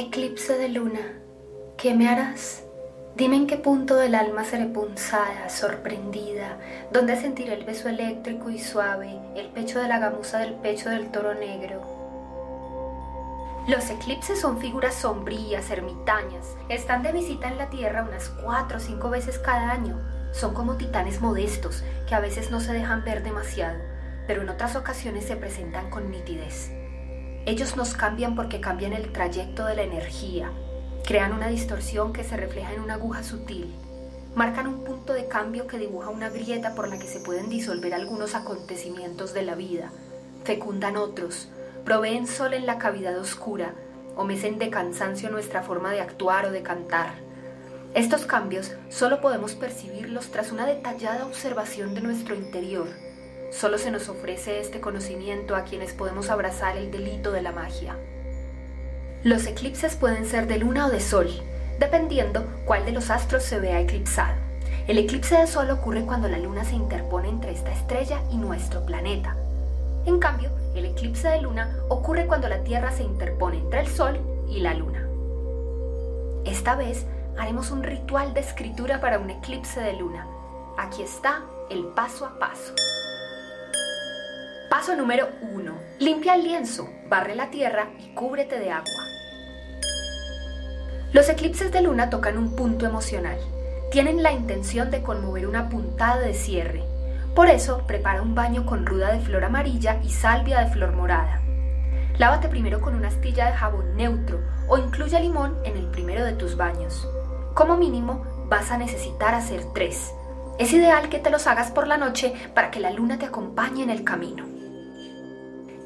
Eclipse de luna, ¿qué me harás? Dime en qué punto del alma seré punzada, sorprendida, donde sentiré el beso eléctrico y suave, el pecho de la gamuza del pecho del toro negro. Los eclipses son figuras sombrías, ermitañas, están de visita en la Tierra unas cuatro o cinco veces cada año. Son como titanes modestos que a veces no se dejan ver demasiado, pero en otras ocasiones se presentan con nitidez. Ellos nos cambian porque cambian el trayecto de la energía, crean una distorsión que se refleja en una aguja sutil, marcan un punto de cambio que dibuja una grieta por la que se pueden disolver algunos acontecimientos de la vida, fecundan otros, proveen sol en la cavidad oscura, o mecen de cansancio nuestra forma de actuar o de cantar. Estos cambios solo podemos percibirlos tras una detallada observación de nuestro interior, Solo se nos ofrece este conocimiento a quienes podemos abrazar el delito de la magia. Los eclipses pueden ser de luna o de sol, dependiendo cuál de los astros se vea eclipsado. El eclipse de sol ocurre cuando la luna se interpone entre esta estrella y nuestro planeta. En cambio, el eclipse de luna ocurre cuando la Tierra se interpone entre el sol y la luna. Esta vez haremos un ritual de escritura para un eclipse de luna. Aquí está el paso a paso. Paso número 1. Limpia el lienzo, barre la tierra y cúbrete de agua. Los eclipses de luna tocan un punto emocional. Tienen la intención de conmover una puntada de cierre. Por eso, prepara un baño con ruda de flor amarilla y salvia de flor morada. Lávate primero con una astilla de jabón neutro o incluye limón en el primero de tus baños. Como mínimo, vas a necesitar hacer tres. Es ideal que te los hagas por la noche para que la luna te acompañe en el camino.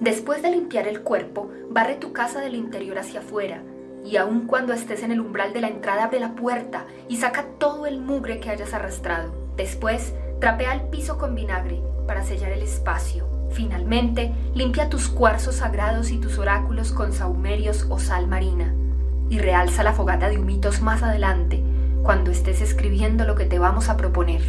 Después de limpiar el cuerpo, barre tu casa del interior hacia afuera, y aun cuando estés en el umbral de la entrada, abre la puerta y saca todo el mugre que hayas arrastrado. Después, trapea el piso con vinagre para sellar el espacio. Finalmente, limpia tus cuarzos sagrados y tus oráculos con saumerios o sal marina. Y realza la fogata de humitos más adelante, cuando estés escribiendo lo que te vamos a proponer.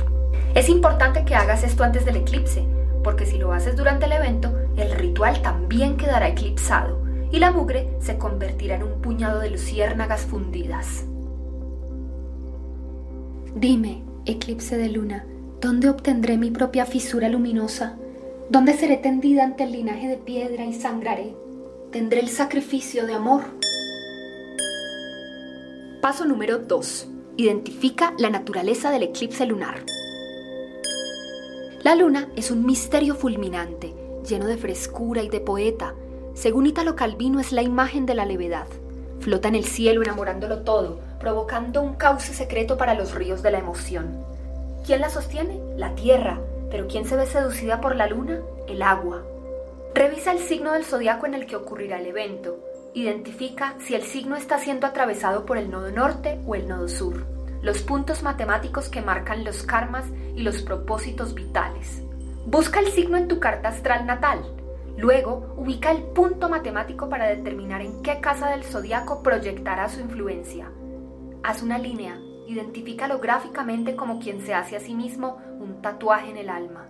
Es importante que hagas esto antes del eclipse, porque si lo haces durante el evento, el ritual también quedará eclipsado y la mugre se convertirá en un puñado de luciérnagas fundidas. Dime, eclipse de luna, ¿dónde obtendré mi propia fisura luminosa? ¿Dónde seré tendida ante el linaje de piedra y sangraré? ¿Tendré el sacrificio de amor? Paso número 2. Identifica la naturaleza del eclipse lunar. La luna es un misterio fulminante, lleno de frescura y de poeta. Según Italo Calvino es la imagen de la levedad. Flota en el cielo enamorándolo todo, provocando un cauce secreto para los ríos de la emoción. ¿Quién la sostiene? La tierra. Pero ¿quién se ve seducida por la luna? El agua. Revisa el signo del zodiaco en el que ocurrirá el evento. Identifica si el signo está siendo atravesado por el nodo norte o el nodo sur los puntos matemáticos que marcan los karmas y los propósitos vitales. Busca el signo en tu carta astral natal. Luego, ubica el punto matemático para determinar en qué casa del zodiaco proyectará su influencia. Haz una línea, identifícalo gráficamente como quien se hace a sí mismo un tatuaje en el alma.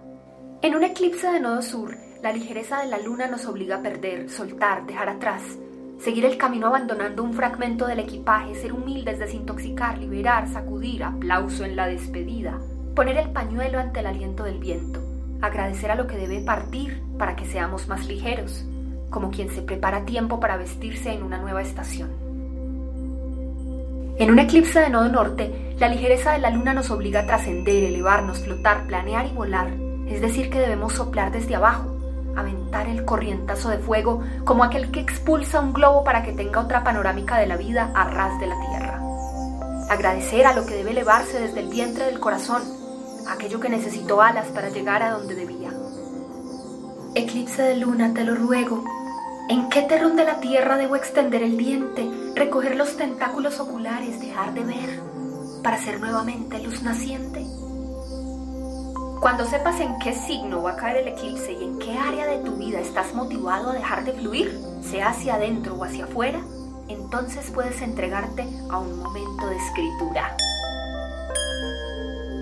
En un eclipse de nodo sur, la ligereza de la luna nos obliga a perder, soltar, dejar atrás, Seguir el camino abandonando un fragmento del equipaje, ser humildes, desintoxicar, liberar, sacudir, aplauso en la despedida, poner el pañuelo ante el aliento del viento, agradecer a lo que debe partir para que seamos más ligeros, como quien se prepara tiempo para vestirse en una nueva estación. En un eclipse de nodo norte, la ligereza de la luna nos obliga a trascender, elevarnos, flotar, planear y volar, es decir, que debemos soplar desde abajo, aventar el corrientazo de fuego como aquel que expulsa un globo para que tenga otra panorámica de la vida a ras de la tierra. Agradecer a lo que debe elevarse desde el vientre del corazón, aquello que necesitó alas para llegar a donde debía. Eclipse de luna, te lo ruego. ¿En qué terrón de la tierra debo extender el diente, recoger los tentáculos oculares, dejar de ver, para ser nuevamente luz naciente? Cuando sepas en qué signo va a caer el eclipse y en qué área de tu vida estás motivado a dejar de fluir, sea hacia adentro o hacia afuera, entonces puedes entregarte a un momento de escritura.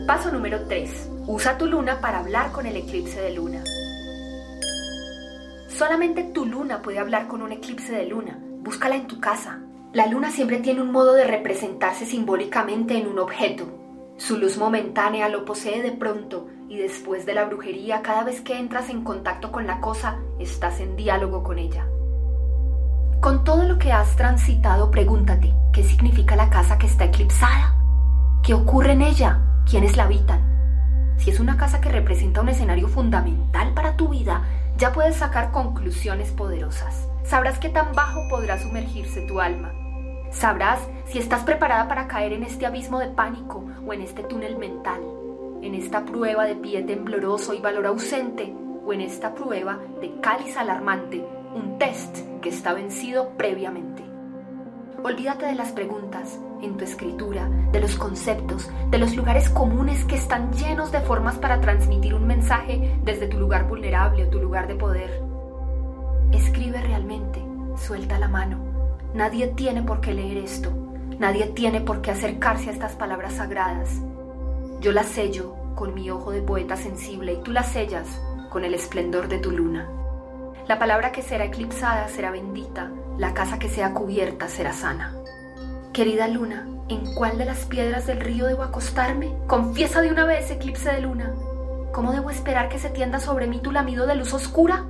Paso número 3. Usa tu luna para hablar con el eclipse de luna. Solamente tu luna puede hablar con un eclipse de luna. Búscala en tu casa. La luna siempre tiene un modo de representarse simbólicamente en un objeto. Su luz momentánea lo posee de pronto y después de la brujería, cada vez que entras en contacto con la cosa, estás en diálogo con ella. Con todo lo que has transitado, pregúntate, ¿qué significa la casa que está eclipsada? ¿Qué ocurre en ella? ¿Quiénes la habitan? Si es una casa que representa un escenario fundamental para tu vida, ya puedes sacar conclusiones poderosas. Sabrás qué tan bajo podrá sumergirse tu alma. Sabrás si estás preparada para caer en este abismo de pánico o en este túnel mental, en esta prueba de pie tembloroso y valor ausente o en esta prueba de cáliz alarmante, un test que está vencido previamente. Olvídate de las preguntas en tu escritura, de los conceptos, de los lugares comunes que están llenos de formas para transmitir un mensaje desde tu lugar vulnerable o tu lugar de poder. Escribe realmente, suelta la mano. Nadie tiene por qué leer esto. Nadie tiene por qué acercarse a estas palabras sagradas. Yo las sello con mi ojo de poeta sensible y tú las sellas con el esplendor de tu luna. La palabra que será eclipsada será bendita, la casa que sea cubierta será sana. Querida luna, ¿en cuál de las piedras del río debo acostarme? Confiesa de una vez, eclipse de luna. ¿Cómo debo esperar que se tienda sobre mí tu lamido de luz oscura?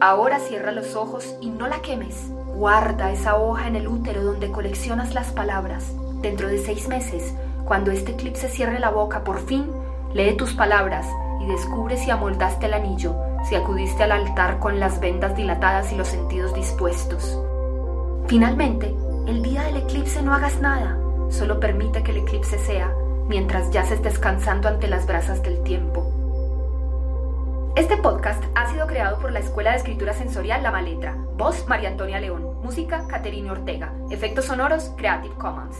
Ahora cierra los ojos y no la quemes. Guarda esa hoja en el útero donde coleccionas las palabras. Dentro de seis meses, cuando este eclipse cierre la boca, por fin, lee tus palabras y descubre si amoldaste el anillo, si acudiste al altar con las vendas dilatadas y los sentidos dispuestos. Finalmente, el día del eclipse no hagas nada, solo permite que el eclipse sea mientras yaces descansando ante las brasas del tiempo. Este podcast ha sido creado por la Escuela de Escritura Sensorial La Maletra. Voz María Antonia León. Música Caterine Ortega. Efectos sonoros Creative Commons.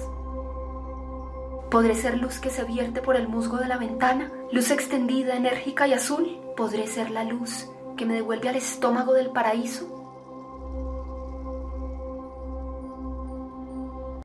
¿Podré ser luz que se vierte por el musgo de la ventana? ¿Luz extendida, enérgica y azul? ¿Podré ser la luz que me devuelve al estómago del paraíso?